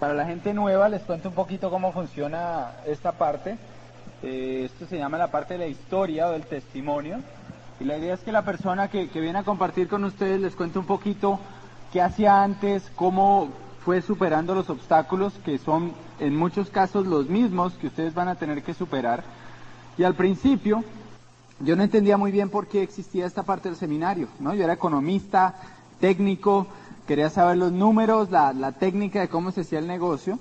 Para la gente nueva les cuento un poquito cómo funciona esta parte. Eh, esto se llama la parte de la historia o del testimonio. Y la idea es que la persona que, que viene a compartir con ustedes les cuente un poquito qué hacía antes, cómo fue superando los obstáculos que son en muchos casos los mismos que ustedes van a tener que superar. Y al principio yo no entendía muy bien por qué existía esta parte del seminario, ¿no? Yo era economista, técnico, quería saber los números, la, la técnica de cómo se hacía el negocio.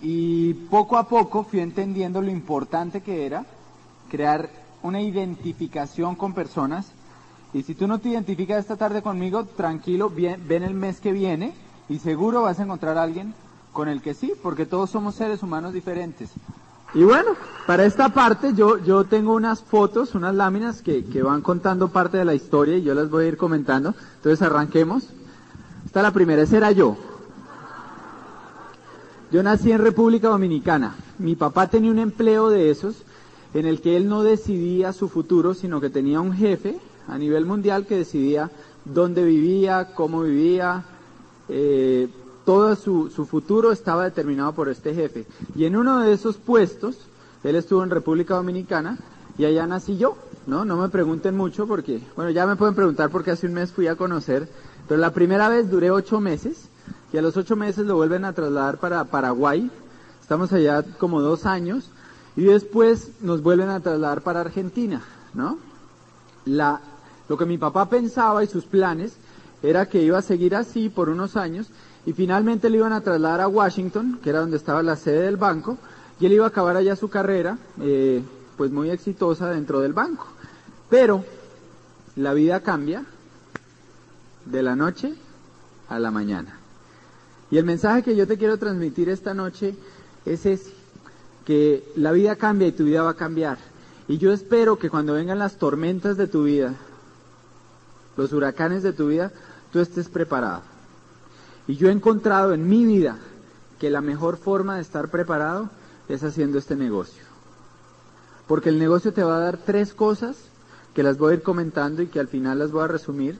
Y poco a poco fui entendiendo lo importante que era crear una identificación con personas. Y si tú no te identificas esta tarde conmigo, tranquilo, ven el mes que viene y seguro vas a encontrar a alguien con el que sí, porque todos somos seres humanos diferentes. Y bueno, para esta parte yo, yo tengo unas fotos, unas láminas que, que van contando parte de la historia y yo las voy a ir comentando. Entonces arranquemos. Esta la primera, esa era yo. Yo nací en República Dominicana. Mi papá tenía un empleo de esos en el que él no decidía su futuro, sino que tenía un jefe a nivel mundial que decidía dónde vivía, cómo vivía, eh, todo su, su, futuro estaba determinado por este jefe. Y en uno de esos puestos, él estuvo en República Dominicana y allá nací yo, ¿no? No me pregunten mucho porque, bueno, ya me pueden preguntar porque hace un mes fui a conocer, pero la primera vez duré ocho meses y a los ocho meses lo vuelven a trasladar para Paraguay. Estamos allá como dos años y después nos vuelven a trasladar para Argentina, ¿no? La, lo que mi papá pensaba y sus planes era que iba a seguir así por unos años y finalmente le iban a trasladar a Washington, que era donde estaba la sede del banco, y él iba a acabar allá su carrera, eh, pues muy exitosa dentro del banco. Pero la vida cambia de la noche a la mañana. Y el mensaje que yo te quiero transmitir esta noche es ese, que la vida cambia y tu vida va a cambiar. Y yo espero que cuando vengan las tormentas de tu vida, los huracanes de tu vida, tú estés preparado. Y yo he encontrado en mi vida que la mejor forma de estar preparado es haciendo este negocio. Porque el negocio te va a dar tres cosas que las voy a ir comentando y que al final las voy a resumir.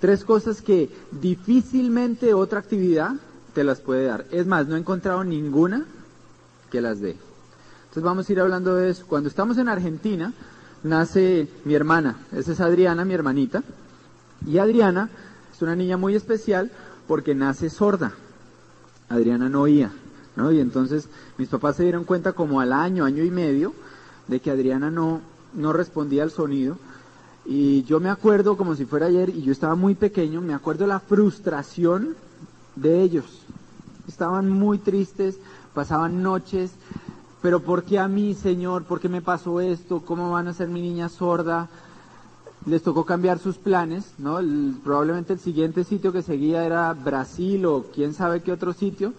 Tres cosas que difícilmente otra actividad te las puede dar. Es más, no he encontrado ninguna que las dé. Entonces vamos a ir hablando de eso. Cuando estamos en Argentina, nace mi hermana. Esa es Adriana, mi hermanita. Y Adriana es una niña muy especial porque nace sorda. Adriana no oía, ¿no? Y entonces mis papás se dieron cuenta como al año, año y medio, de que Adriana no, no respondía al sonido. Y yo me acuerdo como si fuera ayer, y yo estaba muy pequeño, me acuerdo la frustración de ellos. Estaban muy tristes, pasaban noches, pero ¿por qué a mí, Señor? ¿Por qué me pasó esto? ¿Cómo van a ser mi niña sorda? les tocó cambiar sus planes, ¿no? probablemente el siguiente sitio que seguía era Brasil o quién sabe qué otro sitio,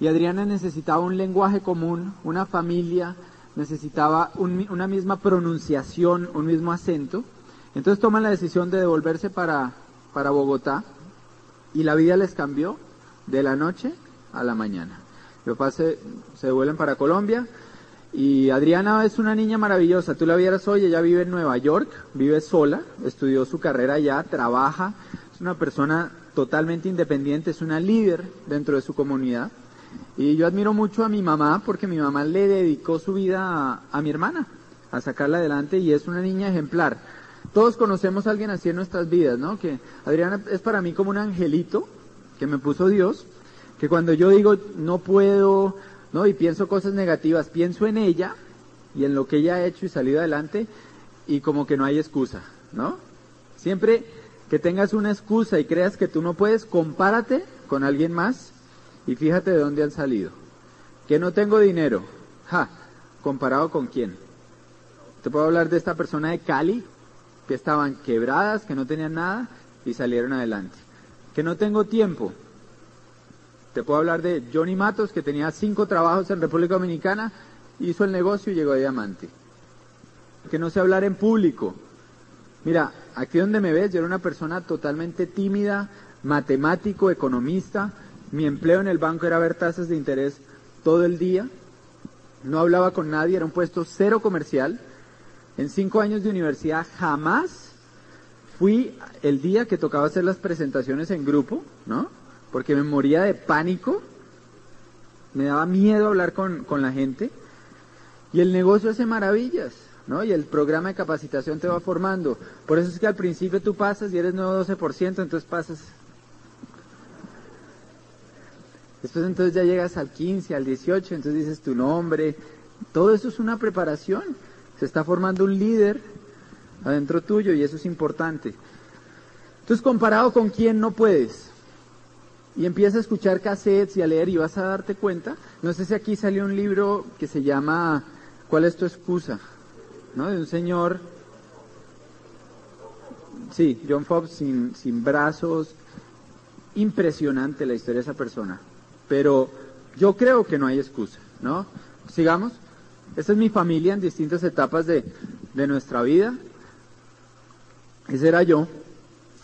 y Adriana necesitaba un lenguaje común, una familia, necesitaba una misma pronunciación, un mismo acento. Entonces toman la decisión de devolverse para, para Bogotá y la vida les cambió de la noche a la mañana. Se, se devuelven para Colombia, y Adriana es una niña maravillosa, tú la vieras hoy, ella vive en Nueva York, vive sola, estudió su carrera allá, trabaja, es una persona totalmente independiente, es una líder dentro de su comunidad. Y yo admiro mucho a mi mamá porque mi mamá le dedicó su vida a, mi hermana, a sacarla adelante y es una niña ejemplar. Todos conocemos a alguien así en nuestras vidas, ¿no? Que Adriana es para mí como un angelito que me puso Dios, que cuando yo digo no puedo, ¿no? Y pienso cosas negativas, pienso en ella y en lo que ella ha hecho y salido adelante y como que no hay excusa, ¿no? Siempre que tengas una excusa y creas que tú no puedes, compárate con alguien más y fíjate de dónde han salido. Que no tengo dinero, ja, comparado con quién. Te puedo hablar de esta persona de Cali, que estaban quebradas, que no tenían nada y salieron adelante. Que no tengo tiempo, te puedo hablar de Johnny Matos, que tenía cinco trabajos en República Dominicana, hizo el negocio y llegó a diamante. Que no sé hablar en público. Mira, aquí donde me ves, yo era una persona totalmente tímida, matemático, economista. Mi empleo en el banco era ver tasas de interés todo el día. No hablaba con nadie, era un puesto cero comercial. En cinco años de universidad jamás fui el día que tocaba hacer las presentaciones en grupo, ¿no? porque me moría de pánico. me daba miedo hablar con, con la gente. Y el negocio hace maravillas, ¿no? Y el programa de capacitación te va formando. Por eso es que al principio tú pasas y eres nuevo 12%, entonces pasas. Después entonces ya llegas al 15, al 18, entonces dices tu nombre. Todo eso es una preparación. Está formando un líder adentro tuyo y eso es importante. Entonces, comparado con quién no puedes. Y empiezas a escuchar cassettes y a leer y vas a darte cuenta. No sé si aquí salió un libro que se llama ¿Cuál es tu excusa? ¿No? De un señor, sí, John Fobbs sin, sin brazos. Impresionante la historia de esa persona. Pero yo creo que no hay excusa, ¿no? Sigamos. Esta es mi familia en distintas etapas de, de nuestra vida. Ese era yo,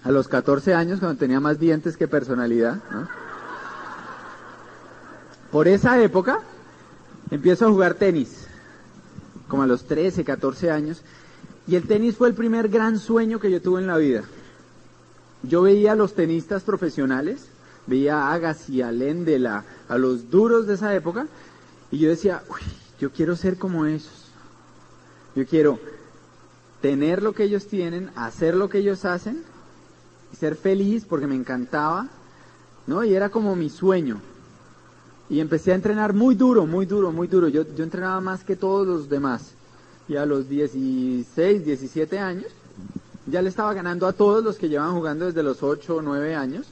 a los 14 años, cuando tenía más dientes que personalidad. ¿no? Por esa época, empiezo a jugar tenis, como a los 13, 14 años, y el tenis fue el primer gran sueño que yo tuve en la vida. Yo veía a los tenistas profesionales, veía a Agassi, a Lendela, a los duros de esa época, y yo decía, uy, yo quiero ser como esos. Yo quiero tener lo que ellos tienen, hacer lo que ellos hacen y ser feliz porque me encantaba, ¿no? Y era como mi sueño. Y empecé a entrenar muy duro, muy duro, muy duro. Yo, yo entrenaba más que todos los demás. Y a los 16, 17 años, ya le estaba ganando a todos los que llevan jugando desde los 8 o 9 años,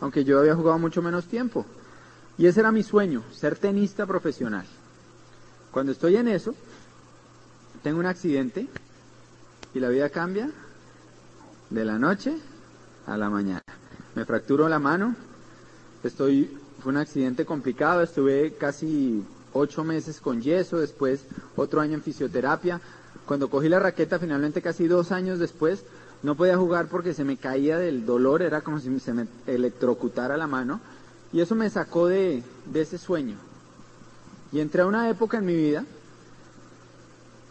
aunque yo había jugado mucho menos tiempo. Y ese era mi sueño, ser tenista profesional. Cuando estoy en eso, tengo un accidente y la vida cambia de la noche a la mañana. Me fracturó la mano, estoy, fue un accidente complicado, estuve casi ocho meses con yeso, después otro año en fisioterapia. Cuando cogí la raqueta, finalmente casi dos años después, no podía jugar porque se me caía del dolor, era como si se me electrocutara la mano, y eso me sacó de, de ese sueño. Y entré a una época en mi vida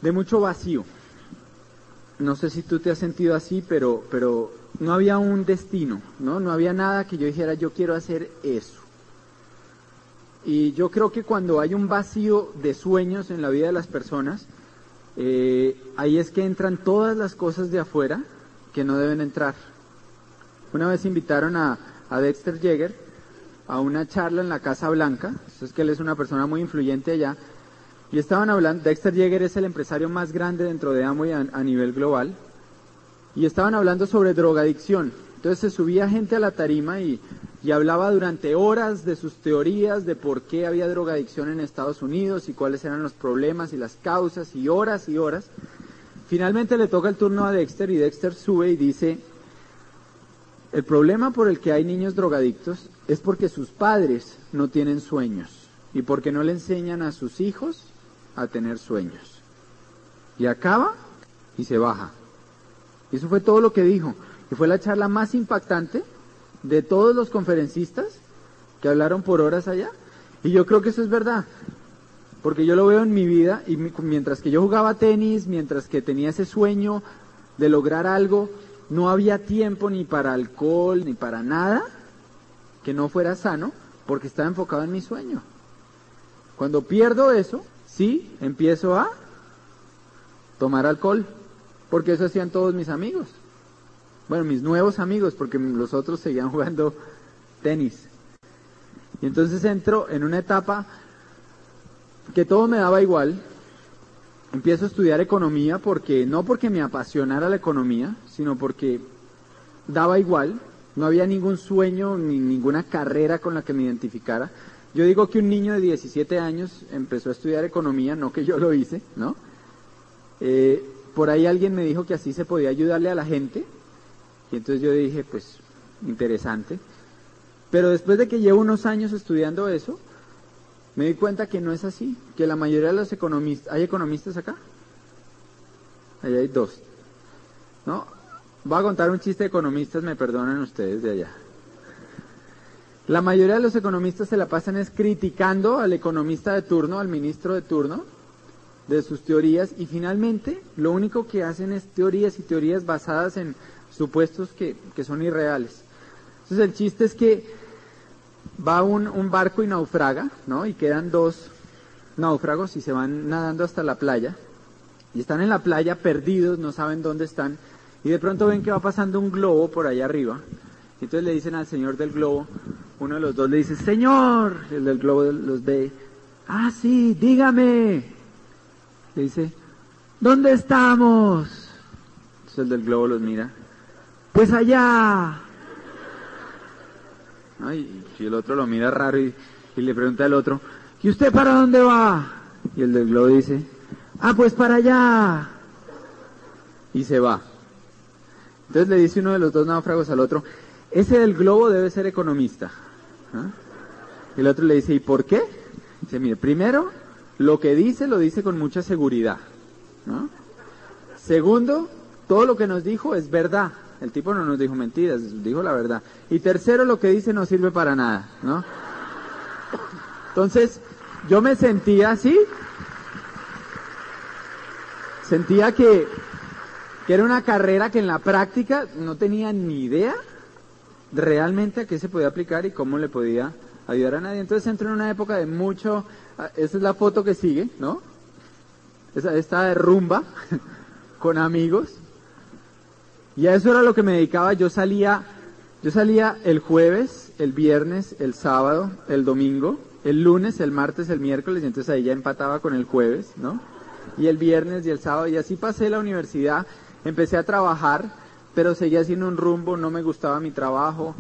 de mucho vacío no sé si tú te has sentido así, pero, pero no había un destino, ¿no? No había nada que yo dijera, yo quiero hacer eso. Y yo creo que cuando hay un vacío de sueños en la vida de las personas, eh, ahí es que entran todas las cosas de afuera que no deben entrar. Una vez invitaron a, a Dexter Yeager a una charla en la Casa Blanca, eso es que él es una persona muy influyente allá, y estaban hablando, Dexter Yeager es el empresario más grande dentro de Amway a, a nivel global. Y estaban hablando sobre drogadicción. Entonces se subía gente a la tarima y, y, hablaba durante horas de sus teorías de por qué había drogadicción en Estados Unidos y cuáles eran los problemas y las causas y horas y horas. Finalmente le toca el turno a Dexter y Dexter sube y dice, el problema por el que hay niños drogadictos es porque sus padres no tienen sueños y porque no le enseñan a sus hijos a tener sueños. Y acaba y se baja. Eso fue todo lo que dijo. Y fue la charla más impactante de todos los conferencistas que hablaron por horas allá. Y yo creo que eso es verdad. Porque yo lo veo en mi vida y mientras que yo jugaba tenis, mientras que tenía ese sueño de lograr algo, no había tiempo ni para alcohol, ni para nada que no fuera sano, porque estaba enfocado en mi sueño. Cuando pierdo eso, sí, empiezo a tomar alcohol, porque eso hacían todos mis amigos. Bueno, mis nuevos amigos, porque los otros seguían jugando tenis. Y entonces entro en una etapa que todo me daba igual. Empiezo a estudiar economía porque no porque me apasionara la economía, sino porque daba igual. No había ningún sueño ni ninguna carrera con la que me identificara. Yo digo que un niño de 17 años empezó a estudiar economía, no que yo lo hice, ¿no? Eh, por ahí alguien me dijo que así se podía ayudarle a la gente, y entonces yo dije, pues, interesante. Pero después de que llevo unos años estudiando eso, me di cuenta que no es así, que la mayoría de los economistas, ¿hay economistas acá? Ahí hay dos. ¿No? Voy a contar un chiste de economistas, me perdonan ustedes de allá. La mayoría de los economistas se la pasan es criticando al economista de turno, al ministro de turno, de sus teorías y finalmente lo único que hacen es teorías y teorías basadas en supuestos que, que son irreales. Entonces el chiste es que va un, un barco y naufraga, ¿no? Y quedan dos náufragos y se van nadando hasta la playa. Y están en la playa perdidos, no saben dónde están. Y de pronto ven que va pasando un globo por allá arriba. Y entonces le dicen al señor del globo, uno de los dos le dice, Señor, el del globo los ve, ah, sí, dígame. Le dice, ¿dónde estamos? Entonces el del globo los mira, pues allá. Y el otro lo mira raro y, y le pregunta al otro, ¿y usted para dónde va? Y el del globo dice, ah, pues para allá. Y se va. Entonces le dice uno de los dos náufragos al otro, ese del globo debe ser economista. ¿Ah? Y el otro le dice, ¿y por qué? Dice, mire, primero, lo que dice lo dice con mucha seguridad. Segundo, todo lo que nos dijo es verdad. El tipo no nos dijo mentiras, dijo la verdad. Y tercero, lo que dice no sirve para nada, ¿no? Entonces, yo me sentía así. Sentía que, que era una carrera que en la práctica no tenía ni idea realmente a qué se podía aplicar y cómo le podía ayudar a nadie. Entonces entró en una época de mucho, ah, esa es la foto que sigue, ¿no? Esa, esta de rumba con amigos. Y a eso era lo que me dedicaba. Yo salía, yo salía el jueves, el viernes, el sábado, el domingo, el lunes, el martes, el miércoles, y entonces ahí ya empataba con el jueves, ¿no? Y el viernes y el sábado, y así pasé la universidad, empecé a trabajar pero seguía haciendo un rumbo, no me gustaba mi trabajo,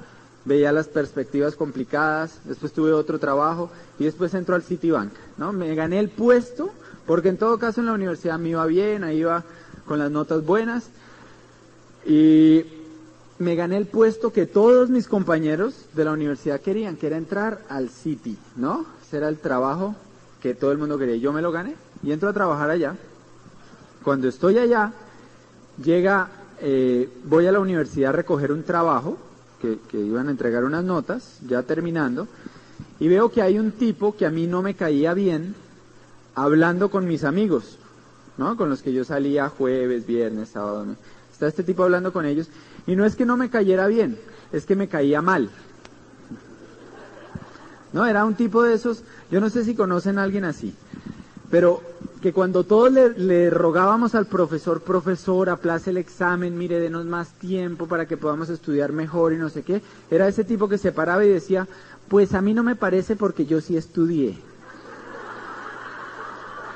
veía las perspectivas complicadas, después tuve otro trabajo y después entró al Citibank, ¿no? Me gané el puesto, porque en todo caso en la universidad me iba bien, ahí iba con las notas buenas y me gané el puesto que todos mis compañeros de la universidad querían, que era entrar al City, ¿no? Ese era el trabajo que todo el mundo quería. Yo me lo gané y entro a trabajar allá. Cuando estoy allá, llega eh, voy a la universidad a recoger un trabajo, que, iban a entregar unas notas, ya terminando, y veo que hay un tipo que a mí no me caía bien hablando con mis amigos, ¿no? Con los que yo salía jueves, viernes, sábado. Está este tipo hablando con ellos, y no es que no me cayera bien, es que me caía mal. No, era un tipo de esos, yo no sé si conocen a alguien así, pero que cuando todos le, rogábamos al profesor, profesor, aplace el examen, mire, denos más tiempo para que podamos estudiar mejor y no sé qué, era ese tipo que se paraba y decía, pues a mí no me parece porque yo sí estudié.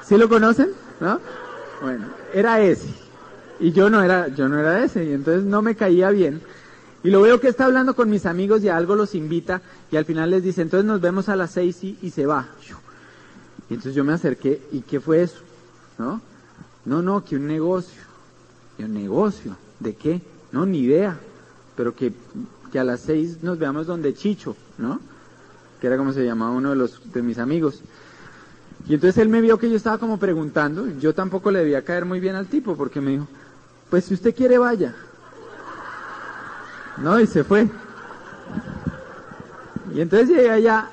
¿Sí lo conocen? ¿No? Bueno, era ese. Y yo no era, yo no era ese, y entonces no me caía bien. Y lo veo que está hablando con mis amigos y a algo los invita y al final les dice, entonces nos vemos a las seis y, y se va. Y entonces yo me acerqué, ¿y qué fue eso? ¿No? No, no, que un negocio. ¿Y un negocio? ¿De qué? No, ni idea. Pero que, que a las seis nos veamos donde Chicho, ¿no? Que era como se llamaba uno de los de mis amigos. Y entonces él me vio que yo estaba como preguntando, yo tampoco le debía caer muy bien al tipo, porque me dijo, pues si usted quiere vaya. No, y se fue. Y entonces llegué allá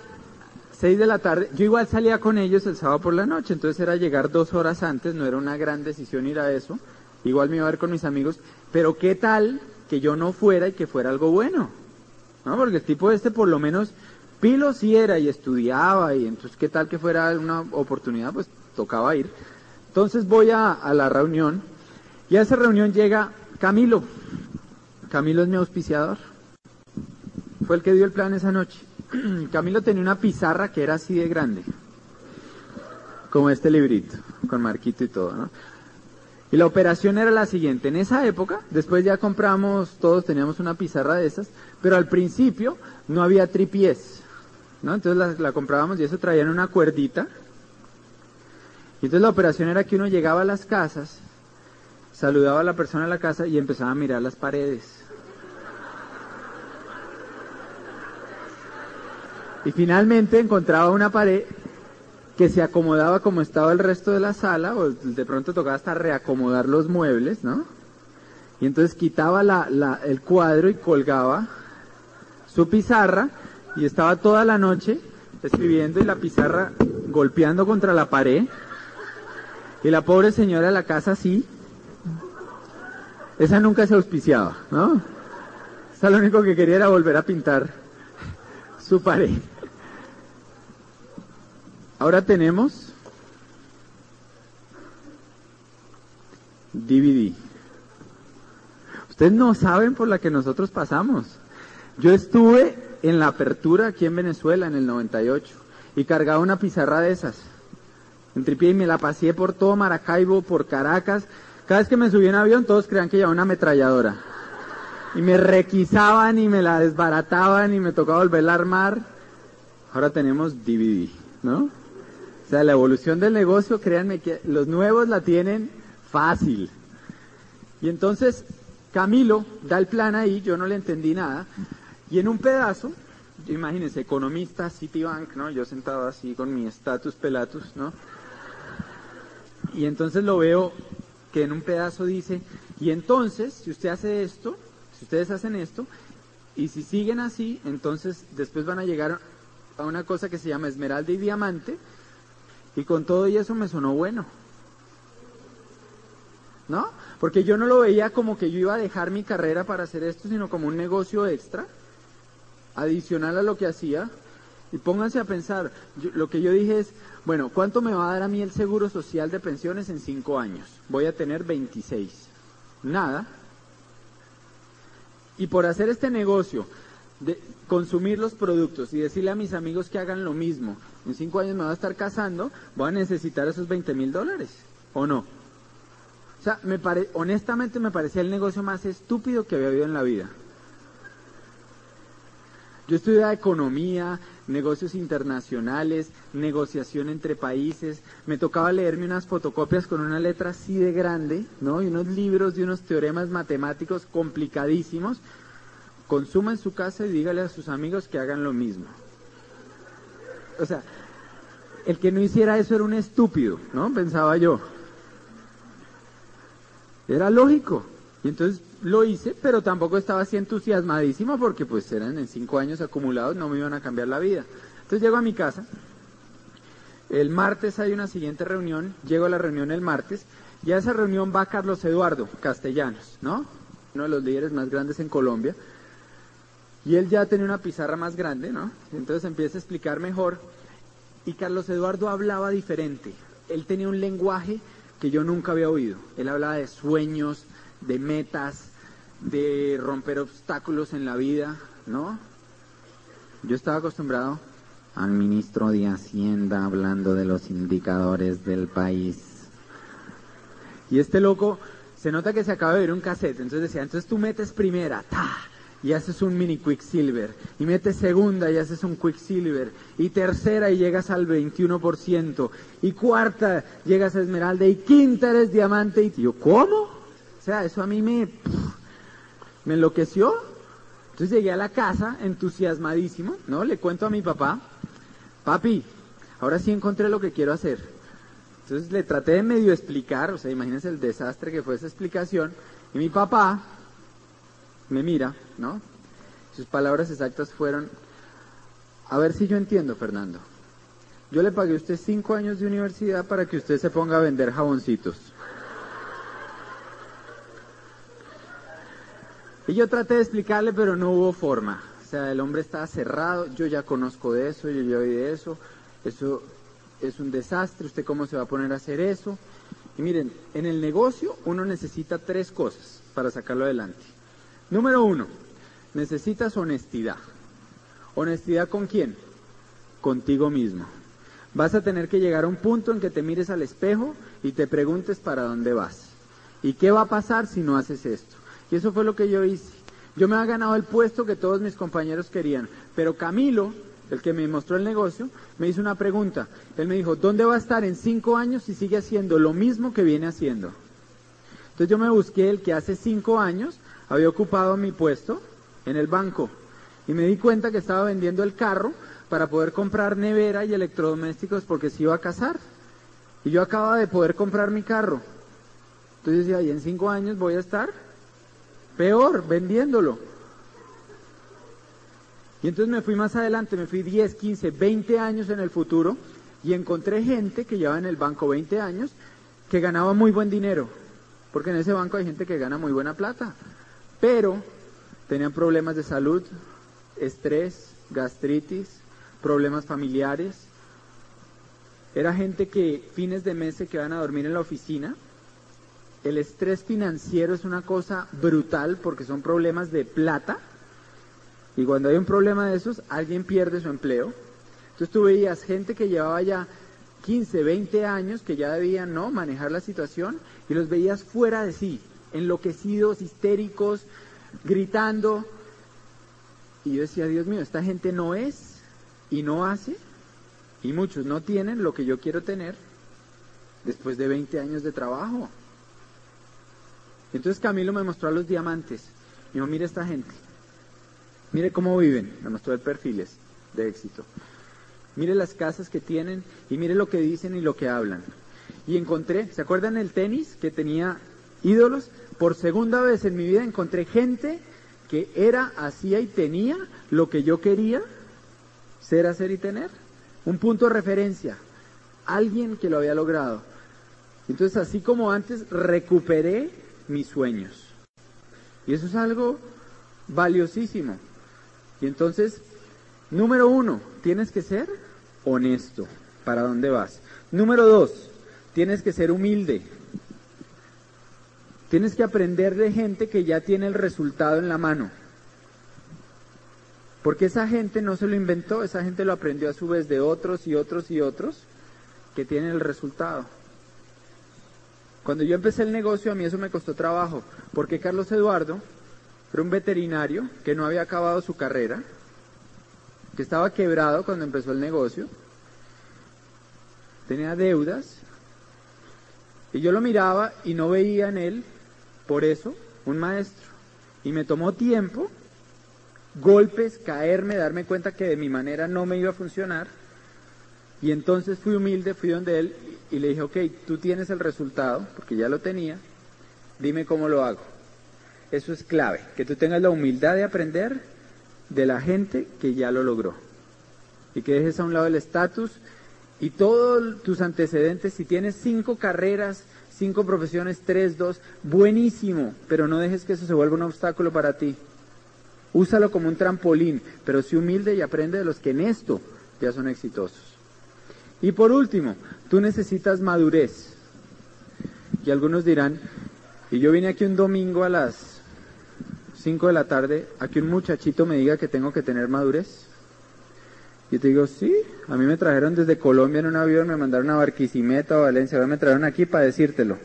6 de la tarde, yo igual salía con ellos el sábado por la noche, entonces era llegar dos horas antes, no era una gran decisión ir a eso, igual me iba a ver con mis amigos, pero qué tal que yo no fuera y que fuera algo bueno, ¿no? Porque el tipo este por lo menos pilo sí era y estudiaba y entonces qué tal que fuera una oportunidad, pues tocaba ir. Entonces voy a la reunión y a esa reunión llega Camilo, Camilo es mi auspiciador, fue el que dio el plan esa noche. Camilo tenía una pizarra que era así de grande, como este librito, con marquito y todo, ¿no? Y la operación era la siguiente, en esa época, después ya compramos, todos teníamos una pizarra de esas, pero al principio no había tripiés, ¿no? Entonces la, comprábamos y eso traían una cuerdita. Y entonces la operación era que uno llegaba a las casas, saludaba a la persona en la casa y empezaba a mirar las paredes. Y finalmente encontraba una pared que se acomodaba como estaba el resto de la sala, o de pronto tocaba hasta reacomodar los muebles, ¿no? Y entonces quitaba la, el cuadro y colgaba su pizarra y estaba toda la noche escribiendo y la pizarra golpeando contra la pared. Y la pobre señora de la casa así. Esa nunca se auspiciaba, ¿no? Esa lo único que quería era volver a pintar su pareja. Ahora tenemos DVD. Ustedes no saben por la que nosotros pasamos. Yo estuve en la apertura aquí en Venezuela en el 98 y cargaba una pizarra de esas. En tripié y me la pasé por todo Maracaibo, por Caracas. Cada vez que me subí en avión todos creían que llevaba una ametralladora. Y me requisaban y me la desbarataban y me tocaba volverla a armar. Ahora tenemos DVD, ¿no? O sea, la evolución del negocio, créanme que los nuevos la tienen fácil. Y entonces Camilo da el plan ahí, yo no le entendí nada, y en un pedazo, imagínense, economista, Citibank, ¿no? Yo sentado así con mi status pelatus, ¿no? Y entonces lo veo que en un pedazo dice, y entonces, si usted hace esto, si ustedes hacen esto, y si siguen así, entonces después van a llegar a una cosa que se llama esmeralda y diamante, y con todo y eso me sonó bueno. ¿No? Porque yo no lo veía como que yo iba a dejar mi carrera para hacer esto, sino como un negocio extra adicional a lo que hacía. Y pónganse a pensar, lo que yo dije es, bueno, ¿cuánto me va a dar a mí el seguro social de pensiones en cinco años? Voy a tener 26. Nada. Y por hacer este negocio, de consumir los productos y decirle a mis amigos que hagan lo mismo, en cinco años me voy a estar casando, voy a necesitar esos 20 mil dólares, ¿o no? O sea, me pare, honestamente me parecía el negocio más estúpido que había habido en la vida. Yo estudiaba economía, negocios internacionales, negociación entre países. Me tocaba leerme unas fotocopias con una letra así de grande, ¿no? Y unos libros de unos teoremas matemáticos complicadísimos. Consuma en su casa y dígale a sus amigos que hagan lo mismo. O sea, el que no hiciera eso era un estúpido, ¿no? Pensaba yo. Era lógico. Y entonces lo hice, pero tampoco estaba así entusiasmadísimo porque pues eran en cinco años acumulados, no me iban a cambiar la vida. Entonces llego a mi casa, el martes hay una siguiente reunión, llego a la reunión el martes, y a esa reunión va Carlos Eduardo Castellanos, ¿no? Uno de los líderes más grandes en Colombia. Y él ya tenía una pizarra más grande, ¿no? Entonces empieza a explicar mejor. Y Carlos Eduardo hablaba diferente. Él tenía un lenguaje que yo nunca había oído. Él hablaba de sueños, de metas, de romper obstáculos en la vida, ¿no? Yo estaba acostumbrado al ministro de Hacienda hablando de los indicadores del país. Y este loco se nota que se acaba de ver un cassette, entonces decía, entonces tú metes primera, ta, y haces un mini Quicksilver, y metes segunda y haces un Quicksilver, y tercera y llegas al 21%, y cuarta llegas a Esmeralda, y quinta eres diamante, y yo, ¿cómo? sea, eso a mí me, me enloqueció. Entonces llegué a la casa entusiasmadísimo, ¿no? Le cuento a mi papá, papi, ahora sí encontré lo que quiero hacer. Entonces le traté de medio explicar, o sea, imagínense el desastre que fue esa explicación. Y mi papá me mira, ¿no? Sus palabras exactas fueron, a ver si yo entiendo, Fernando. Yo le pagué a usted cinco años de universidad para que usted se ponga a vender jaboncitos. Y yo traté de explicarle, pero no hubo forma. O sea, el hombre estaba cerrado, yo ya conozco de eso, yo ya oí de eso, eso es un desastre, ¿usted cómo se va a poner a hacer eso? Y miren, en el negocio uno necesita tres cosas para sacarlo adelante. Número uno, necesitas honestidad. ¿Honestidad con quién? Contigo mismo. Vas a tener que llegar a un punto en que te mires al espejo y te preguntes para dónde vas. ¿Y qué va a pasar si no haces esto? Y eso fue lo que yo hice. Yo me había ganado el puesto que todos mis compañeros querían, pero Camilo, el que me mostró el negocio, me hizo una pregunta. Él me dijo, ¿dónde va a estar en cinco años si sigue haciendo lo mismo que viene haciendo? Entonces yo me busqué el que hace cinco años había ocupado mi puesto en el banco y me di cuenta que estaba vendiendo el carro para poder comprar nevera y electrodomésticos porque se iba a casar. Y yo acababa de poder comprar mi carro. Entonces decía, ¿y en cinco años voy a estar? Peor, vendiéndolo. Y entonces me fui más adelante, me fui 10, 15, 20 años en el futuro y encontré gente que llevaba en el banco 20 años que ganaba muy buen dinero. Porque en ese banco hay gente que gana muy buena plata. Pero tenían problemas de salud, estrés, gastritis, problemas familiares. Era gente que fines de mes se quedan a dormir en la oficina. El estrés financiero es una cosa brutal porque son problemas de plata. Y cuando hay un problema de esos, alguien pierde su empleo. Entonces tú veías gente que llevaba ya 15, 20 años, que ya debían no manejar la situación, y los veías fuera de sí, enloquecidos, histéricos, gritando. Y yo decía, Dios mío, esta gente no es y no hace, y muchos no tienen lo que yo quiero tener después de 20 años de trabajo. Entonces Camilo me mostró a los diamantes. Y dijo, mire esta gente, mire cómo viven. Me mostró el perfiles de éxito. Mire las casas que tienen y mire lo que dicen y lo que hablan. Y encontré, ¿se acuerdan el tenis que tenía ídolos? Por segunda vez en mi vida encontré gente que era, hacía y tenía lo que yo quería ser, hacer y tener. Un punto de referencia. Alguien que lo había logrado. Entonces, así como antes, recuperé mis sueños. Y eso es algo valiosísimo. Y entonces, número uno, tienes que ser honesto. ¿Para dónde vas? Número dos, tienes que ser humilde. Tienes que aprender de gente que ya tiene el resultado en la mano. Porque esa gente no se lo inventó, esa gente lo aprendió a su vez de otros y otros y otros que tienen el resultado. Cuando yo empecé el negocio a mí eso me costó trabajo, porque Carlos Eduardo era un veterinario que no había acabado su carrera, que estaba quebrado cuando empezó el negocio, tenía deudas, y yo lo miraba y no veía en él, por eso, un maestro. Y me tomó tiempo, golpes, caerme, darme cuenta que de mi manera no me iba a funcionar. Y entonces fui humilde, fui donde él y le dije, ok, tú tienes el resultado, porque ya lo tenía, dime cómo lo hago. Eso es clave, que tú tengas la humildad de aprender de la gente que ya lo logró. Y que dejes a un lado el estatus y todos tus antecedentes, si tienes cinco carreras, cinco profesiones, tres, dos, buenísimo, pero no dejes que eso se vuelva un obstáculo para ti. Úsalo como un trampolín, pero sé humilde y aprende de los que en esto ya son exitosos. Y por último, tú necesitas madurez. Y algunos dirán, y yo vine aquí un domingo a las 5 de la tarde a que un muchachito me diga que tengo que tener madurez. Yo te digo, sí, a mí me trajeron desde Colombia en un avión, me mandaron a Barquisimeto, a Valencia, ahora me trajeron aquí para decírtelo.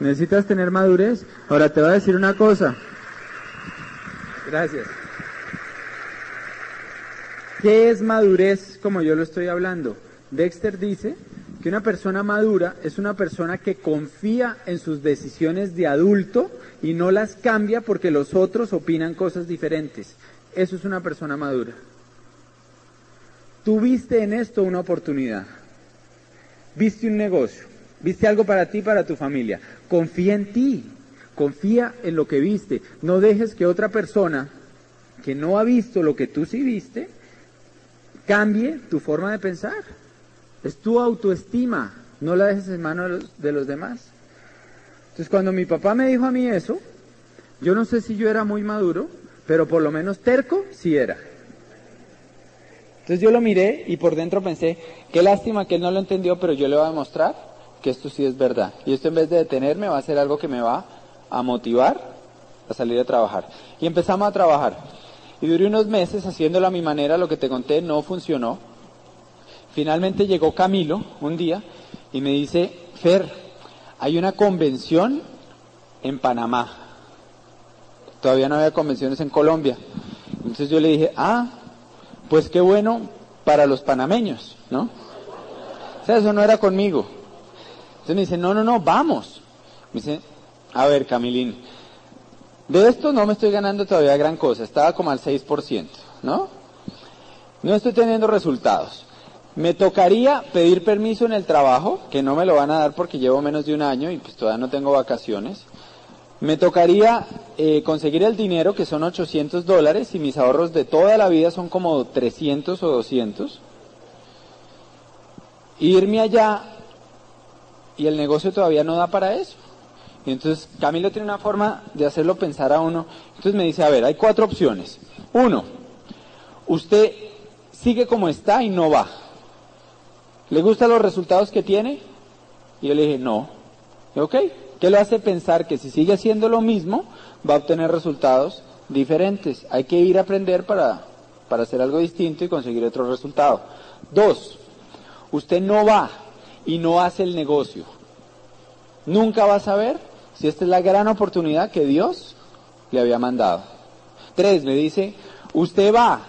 ¿Necesitas tener madurez? Ahora te voy a decir una cosa. Gracias. ¿Qué es madurez como yo lo estoy hablando? Dexter dice que una persona madura es una persona que confía en sus decisiones de adulto y no las cambia porque los otros opinan cosas diferentes. Eso es una persona madura. Tú viste en esto una oportunidad. Viste un negocio. Viste algo para ti, para tu familia. Confía en ti. Confía en lo que viste. No dejes que otra persona que no ha visto lo que tú sí viste cambie tu forma de pensar. Es tu autoestima. No la dejes en manos de los, demás. Entonces cuando mi papá me dijo a mí eso, yo no sé si yo era muy maduro, pero por lo menos terco sí era. Entonces yo lo miré y por dentro pensé, qué lástima que él no lo entendió, pero yo le voy a demostrar que esto sí es verdad. Y esto en vez de detenerme va a ser algo que me va a motivar a salir a trabajar. Y empezamos a trabajar. Y duré unos meses haciéndolo a mi manera, lo que te conté no funcionó. Finalmente llegó Camilo un día y me dice, Fer, hay una convención en Panamá. Todavía no había convenciones en Colombia. Entonces yo le dije, ah, pues qué bueno para los panameños, ¿no? O sea, eso no era conmigo. Entonces me dice, no, no, no, vamos. Me dice, a ver, Camilín, de esto no me estoy ganando todavía gran cosa, estaba como al 6%, ¿no? No estoy teniendo resultados. Me tocaría pedir permiso en el trabajo, que no me lo van a dar porque llevo menos de un año y pues todavía no tengo vacaciones. Me tocaría eh, conseguir el dinero, que son 800 dólares, y mis ahorros de toda la vida son como 300 o 200. Irme allá y el negocio todavía no da para eso. Y entonces Camilo tiene una forma de hacerlo pensar a uno. Entonces me dice, a ver, hay cuatro opciones. Uno, usted sigue como está y no va. ¿Le gustan los resultados que tiene? Y yo le dije, no. ok, ¿qué le hace pensar que si sigue haciendo lo mismo va a obtener resultados diferentes? Hay que ir a aprender para, para hacer algo distinto y conseguir otro resultado. Dos, usted no va y no hace el negocio. Nunca va a saber si esta es la gran oportunidad que Dios le había mandado. Tres, me dice, usted va,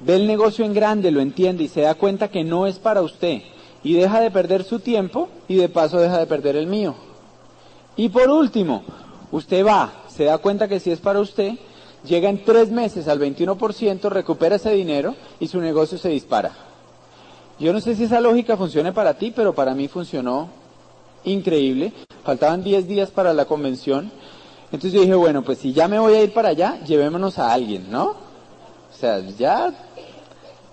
ve el negocio en grande, lo entiende y se da cuenta que no es para usted y deja de perder su tiempo y de paso deja de perder el mío. Y por último, usted va, se da cuenta que si es para usted, llega en tres meses al 21%, recupera ese dinero y su negocio se dispara. Yo no sé si esa lógica funcione para ti, pero para mí funcionó increíble. Faltaban 10 días para la convención. Entonces yo dije, bueno, pues si ya me voy a ir para allá, llevémonos a alguien, ¿no? O sea, ya,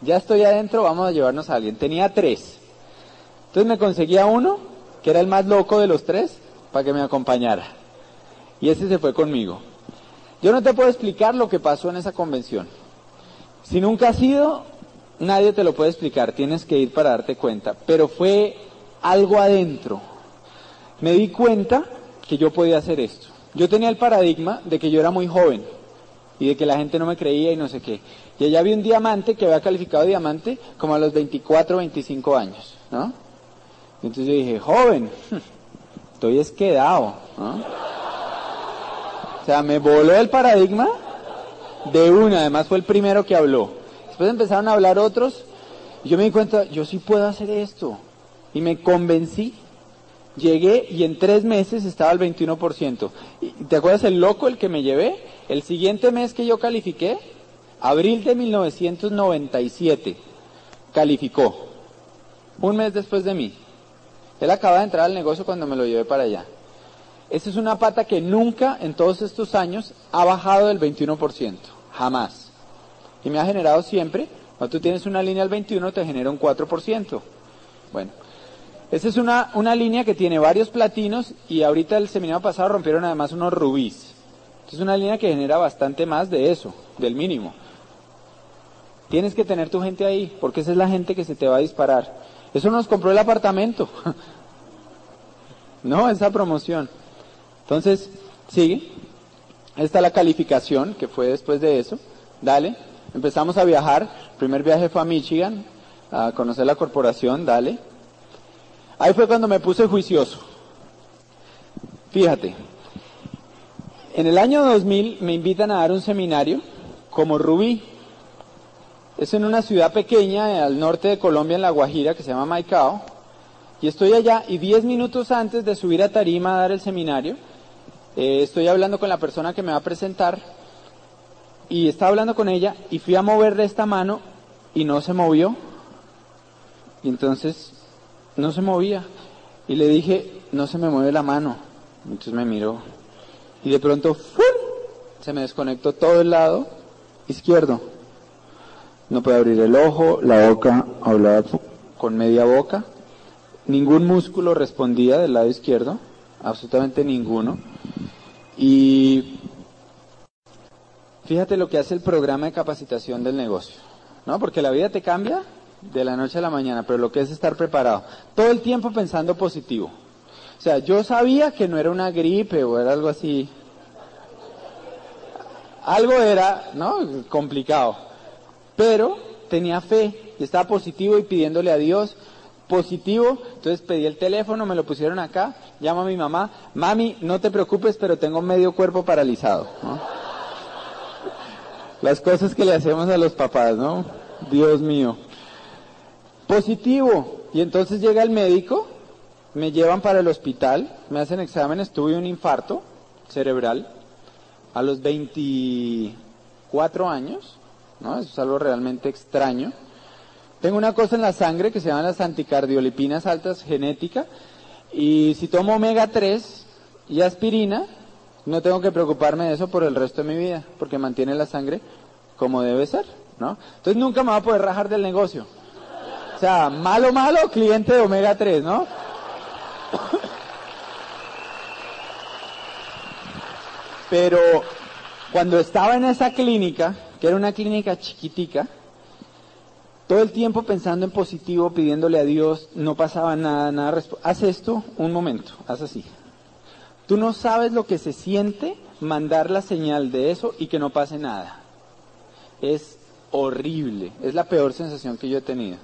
ya estoy adentro, vamos a llevarnos a alguien. Tenía tres. Entonces me conseguía uno, que era el más loco de los tres, para que me acompañara. Y ese se fue conmigo. Yo no te puedo explicar lo que pasó en esa convención. Si nunca has ido, nadie te lo puede explicar, tienes que ir para darte cuenta. Pero fue algo adentro. Me di cuenta que yo podía hacer esto. Yo tenía el paradigma de que yo era muy joven y de que la gente no me creía y no sé qué. Y allá había un diamante que había calificado diamante como a los 24, 25 años, ¿no? entonces yo dije, joven, estoy esquedado, ¿no? O sea, me voló el paradigma de una, además fue el primero que habló. Después empezaron a hablar otros y yo me di cuenta, yo sí puedo hacer esto. Y me convencí. Llegué y en tres meses estaba al 21%. ¿Te acuerdas el loco el que me llevé? El siguiente mes que yo califiqué, abril de 1997, calificó. Un mes después de mí. Él acaba de entrar al negocio cuando me lo llevé para allá. Esa es una pata que nunca en todos estos años ha bajado del 21%, jamás. Y me ha generado siempre, cuando tú tienes una línea al 21 te genera un 4%. Bueno, esa es una, una línea que tiene varios platinos y ahorita el seminario pasado rompieron además unos rubíes. Es una línea que genera bastante más de eso, del mínimo. Tienes que tener tu gente ahí, porque esa es la gente que se te va a disparar. Eso nos compró el apartamento. no, esa promoción. Entonces, sigue. Esta la calificación que fue después de eso. Dale. Empezamos a viajar. El primer viaje fue a Michigan, a conocer la corporación. Dale. Ahí fue cuando me puse juicioso. Fíjate. En el año 2000 me invitan a dar un seminario como Rubí. Es en una ciudad pequeña al norte de Colombia, en La Guajira, que se llama Maicao. Y estoy allá y diez minutos antes de subir a Tarima a dar el seminario, eh, estoy hablando con la persona que me va a presentar y estaba hablando con ella y fui a moverle esta mano y no se movió. Y entonces no se movía. Y le dije, no se me mueve la mano. Entonces me miró. Y de pronto, se me desconectó todo el lado izquierdo. No puede abrir el ojo, la boca hablaba con media boca. Ningún músculo respondía del lado izquierdo, absolutamente ninguno. Y fíjate lo que hace el programa de capacitación del negocio, ¿no? Porque la vida te cambia de la noche a la mañana, pero lo que es estar preparado. Todo el tiempo pensando positivo. O sea, yo sabía que no era una gripe o era algo así. Algo era, ¿no? Complicado. Pero tenía fe y estaba positivo y pidiéndole a Dios positivo, entonces pedí el teléfono, me lo pusieron acá, llamo a mi mamá, mami, no te preocupes, pero tengo medio cuerpo paralizado. Las cosas que le hacemos a los papás, ¿no? Dios mío. Positivo. Y entonces llega el médico, me llevan para el hospital, me hacen exámenes, tuve un infarto cerebral a los 24 años, ¿no? Eso es algo realmente extraño. Tengo una cosa en la sangre que se llama las anticardiolipinas altas genética y si tomo omega 3 y aspirina, no tengo que preocuparme de eso por el resto de mi vida, porque mantiene la sangre como debe ser, ¿no? Entonces nunca me va a poder rajar del negocio. O sea, malo, malo, cliente de omega 3, ¿no? Pero cuando estaba en esa clínica, que era una clínica chiquitica, todo el tiempo pensando en positivo, pidiéndole a Dios, no pasaba nada, nada. Haz esto un momento, haz así. Tú no sabes lo que se siente mandar la señal de eso y que no pase nada. Es horrible, es la peor sensación que yo he tenido.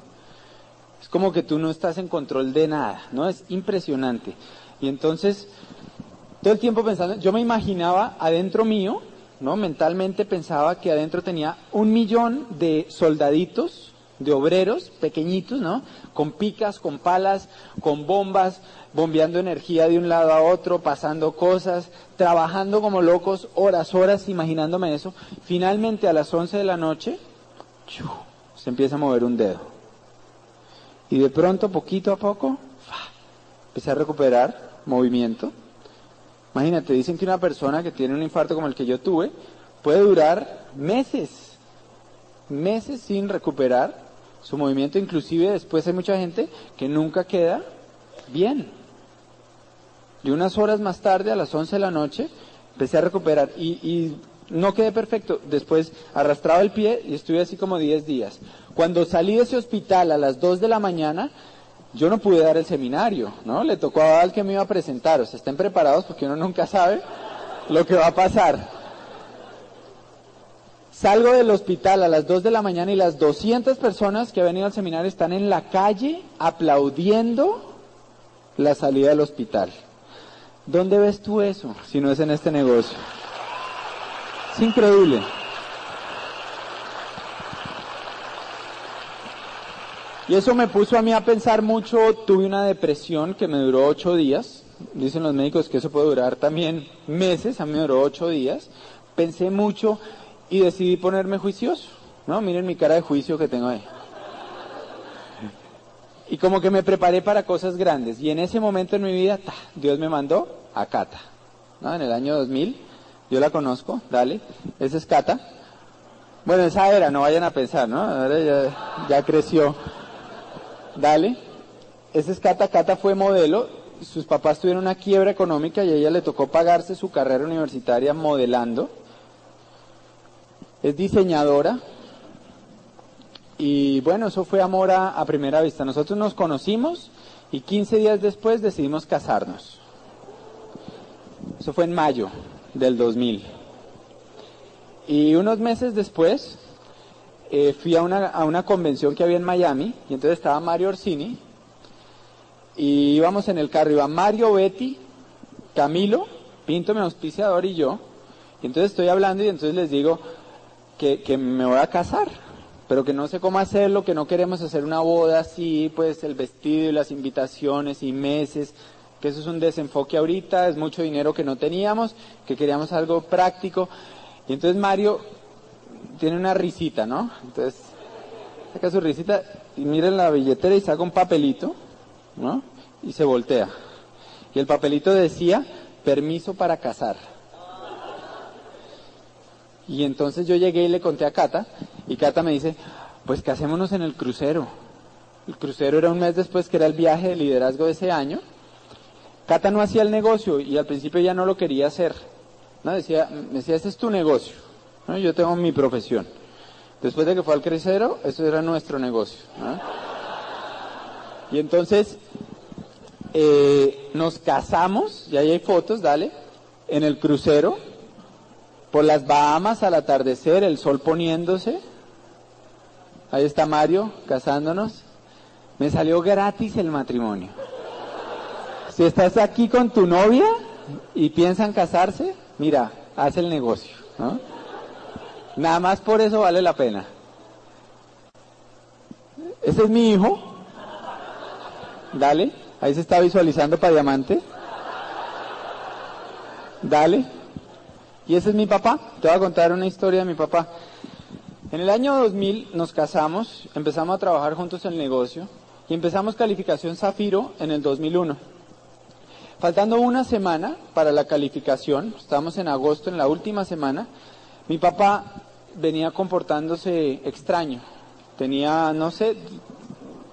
Es como que tú no estás en control de nada, ¿no? Es impresionante. Y entonces, todo el tiempo pensando, yo me imaginaba adentro mío, ¿no? Mentalmente pensaba que adentro tenía un millón de soldaditos, de obreros pequeñitos, ¿no? Con picas, con palas, con bombas, bombeando energía de un lado a otro, pasando cosas, trabajando como locos, horas, horas, imaginándome eso. Finalmente a las 11 de la noche, se empieza a mover un dedo. Y de pronto, poquito a poco, empecé a recuperar movimiento. Imagínate, dicen que una persona que tiene un infarto como el que yo tuve puede durar meses, meses sin recuperar su movimiento. Inclusive después hay mucha gente que nunca queda bien. Y unas horas más tarde, a las 11 de la noche, empecé a recuperar y, y no quedé perfecto. Después arrastraba el pie y estuve así como 10 días. Cuando salí de ese hospital a las 2 de la mañana, yo no pude dar el seminario, ¿no? Le tocó al que me iba a presentar, o sea, estén preparados porque uno nunca sabe lo que va a pasar. Salgo del hospital a las 2 de la mañana y las 200 personas que han venido al seminario están en la calle aplaudiendo la salida del hospital. ¿Dónde ves tú eso si no es en este negocio? Es increíble. Y eso me puso a mí a pensar mucho, tuve una depresión que me duró ocho días, dicen los médicos que eso puede durar también meses, a mí me duró ocho días, pensé mucho y decidí ponerme juicioso, ¿no? Miren mi cara de juicio que tengo ahí. Y como que me preparé para cosas grandes, y en ese momento en mi vida, Dios me mandó a Cata, ¿no? En el año 2000, yo la conozco, dale, esa es Cata. Bueno, esa era, no vayan a pensar, ¿no? Ahora ya, creció. Dale. Ese es Cata. Cata fue modelo. Sus papás tuvieron una quiebra económica y a ella le tocó pagarse su carrera universitaria modelando. Es diseñadora. Y bueno, eso fue amor a, primera vista. Nosotros nos conocimos y 15 días después decidimos casarnos. Eso fue en mayo del 2000. Y unos meses después eh, fui a una, a una convención que había en Miami y entonces estaba Mario Orsini y íbamos en el carro, iba Mario, Betty, Camilo, Pinto, mi auspiciador y yo. Y entonces estoy hablando y entonces les digo que, me voy a casar, pero que no sé cómo hacerlo, que no queremos hacer una boda así, pues el vestido y las invitaciones y meses, que eso es un desenfoque ahorita, es mucho dinero que no teníamos, que queríamos algo práctico. Y entonces Mario tiene una risita, ¿no? Entonces, saca su risita y mira en la billetera y saca un papelito, ¿no? Y se voltea. Y el papelito decía, permiso para casar. Y entonces yo llegué y le conté a Cata, y Cata me dice, pues casémonos en el crucero. El crucero era un mes después que era el viaje de liderazgo de ese año. Cata no hacía el negocio y al principio ya no lo quería hacer. ¿no? Decía, me decía, este es tu negocio. Yo tengo mi profesión. Después de que fue al crucero, eso era nuestro negocio. Y entonces eh, nos casamos, y ahí hay fotos, dale, en el crucero, por las Bahamas al atardecer, el sol poniéndose. Ahí está Mario casándonos. Me salió gratis el matrimonio. Si estás aquí con tu novia y piensan casarse, mira, haz el negocio. ¿no? Nada más por eso vale la pena. Ese es mi hijo. Dale. Ahí se está visualizando para diamante. Dale. Y ese es mi papá. Te voy a contar una historia de mi papá. En el año 2000 nos casamos, empezamos a trabajar juntos en el negocio y empezamos calificación Zafiro en el 2001. Faltando una semana para la calificación, estamos en agosto, en la última semana, mi papá venía comportándose extraño. Tenía, no sé,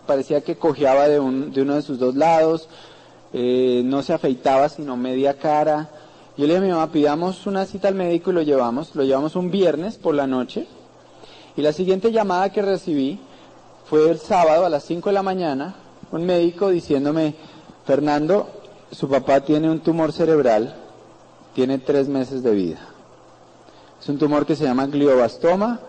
parecía que cojeaba de uno de sus dos lados, eh, no se afeitaba sino media cara. Yo le dije a mi mamá, pidamos una cita al médico y lo llevamos. Lo llevamos un viernes por la noche, Y la siguiente llamada que recibí fue el sábado a las 5 de la mañana, un médico diciéndome, Fernando, su papá tiene un tumor cerebral, tiene tres meses de vida. Es un tumor que se llama glioblastoma.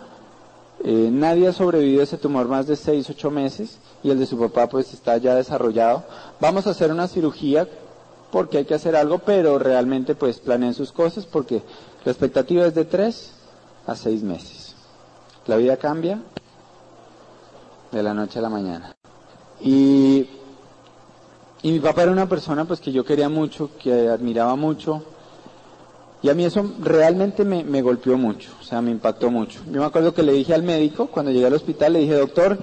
Eh, nadie ha sobrevivido a ese tumor más de 6, 8 meses y el de su papá pues está ya desarrollado. Vamos a hacer una cirugía porque hay que hacer algo, pero realmente pues planeen sus cosas porque la expectativa es de 3 a 6 meses. La vida cambia de la noche a la mañana. Y, y mi papá era una persona pues que yo quería mucho, que admiraba mucho, y a mí eso realmente me, me, golpeó mucho, o sea, me impactó mucho. Yo me acuerdo que le dije al médico, cuando llegué al hospital, le dije, doctor,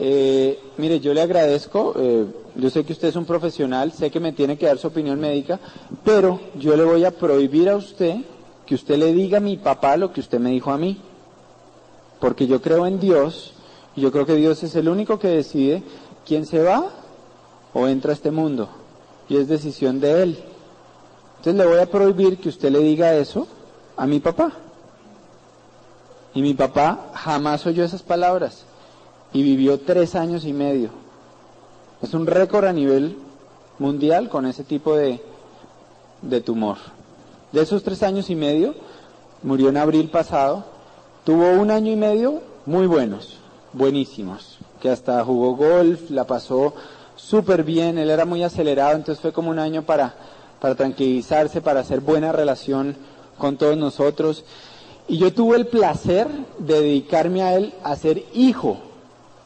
eh, mire, yo le agradezco, eh, yo sé que usted es un profesional, sé que me tiene que dar su opinión médica, pero yo le voy a prohibir a usted que usted le diga a mi papá lo que usted me dijo a mí. Porque yo creo en Dios, y yo creo que Dios es el único que decide quién se va o entra a este mundo. Y es decisión de Él. Entonces le voy a prohibir que usted le diga eso a mi papá. Y mi papá jamás oyó esas palabras y vivió tres años y medio. Es un récord a nivel mundial con ese tipo de, de tumor. De esos tres años y medio, murió en abril pasado, tuvo un año y medio muy buenos, buenísimos, que hasta jugó golf, la pasó súper bien, él era muy acelerado, entonces fue como un año para para tranquilizarse, para hacer buena relación con todos nosotros. Y yo tuve el placer de dedicarme a él a ser hijo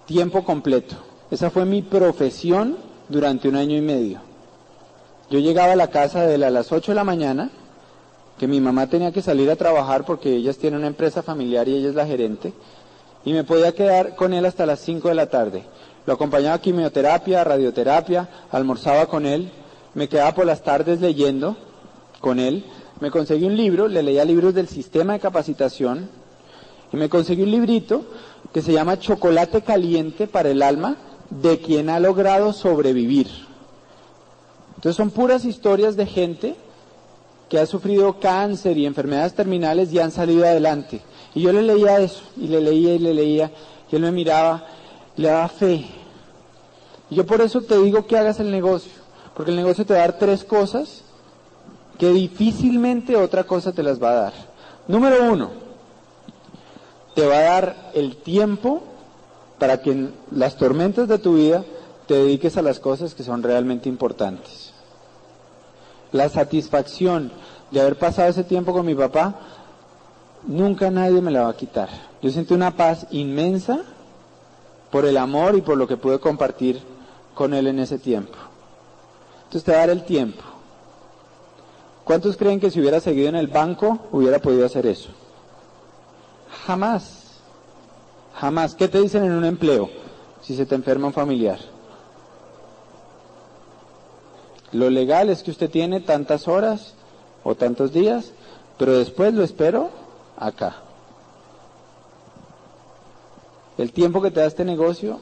tiempo completo. Esa fue mi profesión durante un año y medio. Yo llegaba a la casa de las 8 de la mañana, que mi mamá tenía que salir a trabajar porque ellas tienen una empresa familiar y ella es la gerente, y me podía quedar con él hasta las 5 de la tarde. Lo acompañaba a quimioterapia, radioterapia, almorzaba con él, me quedaba por las tardes leyendo con él, me conseguí un libro, le leía libros del sistema de capacitación y me conseguí un librito que se llama Chocolate Caliente para el Alma de quien ha logrado sobrevivir. Entonces son puras historias de gente que ha sufrido cáncer y enfermedades terminales y han salido adelante. Y yo le leía eso, y le leía y le leía, y él me miraba, y le daba fe. Y yo por eso te digo que hagas el negocio. Porque el negocio te va a dar tres cosas que difícilmente otra cosa te las va a dar. Número uno, te va a dar el tiempo para que en las tormentas de tu vida te dediques a las cosas que son realmente importantes. La satisfacción de haber pasado ese tiempo con mi papá, nunca nadie me la va a quitar. Yo siento una paz inmensa por el amor y por lo que pude compartir con él en ese tiempo. Entonces te va a dar el tiempo. ¿Cuántos creen que si hubiera seguido en el banco hubiera podido hacer eso? Jamás. Jamás. ¿Qué te dicen en un empleo si se te enferma un familiar? Lo legal es que usted tiene tantas horas o tantos días, pero después lo espero acá. El tiempo que te da este negocio,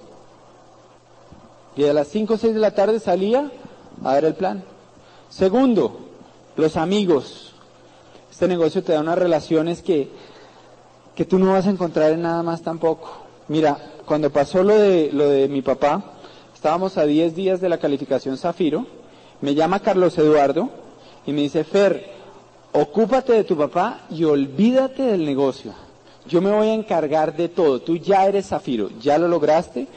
y a las 5 o 6 de la tarde salía a ver el plan. Segundo, los amigos. Este negocio te da unas relaciones que, que tú no vas a encontrar en nada más tampoco. Mira, cuando pasó lo de, lo de mi papá, estábamos a 10 días de la calificación Zafiro, me llama Carlos Eduardo y me dice, Fer, ocúpate de tu papá y olvídate del negocio. Yo me voy a encargar de todo. Tú ya eres Zafiro, ya lo lograste.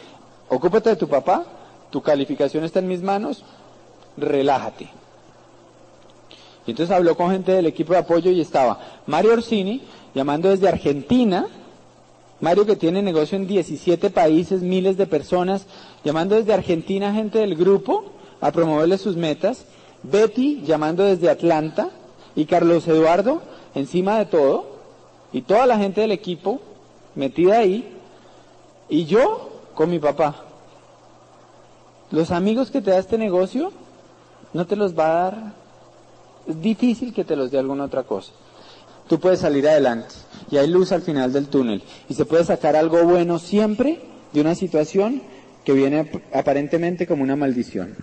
Ocúpate de tu papá, tu calificación está en mis manos, relájate. Y entonces habló con gente del equipo de apoyo y estaba Mario Orsini llamando desde Argentina, Mario que tiene negocio en 17 países, miles de personas, llamando desde Argentina gente del grupo a promoverle sus metas, Betty llamando desde Atlanta y Carlos Eduardo encima de todo y toda la gente del equipo metida ahí y yo con mi papá. Los amigos que te da este negocio no te los va a dar, es difícil que te los dé alguna otra cosa. Tú puedes salir adelante y hay luz al final del túnel y se puede sacar algo bueno siempre de una situación que viene aparentemente como una maldición.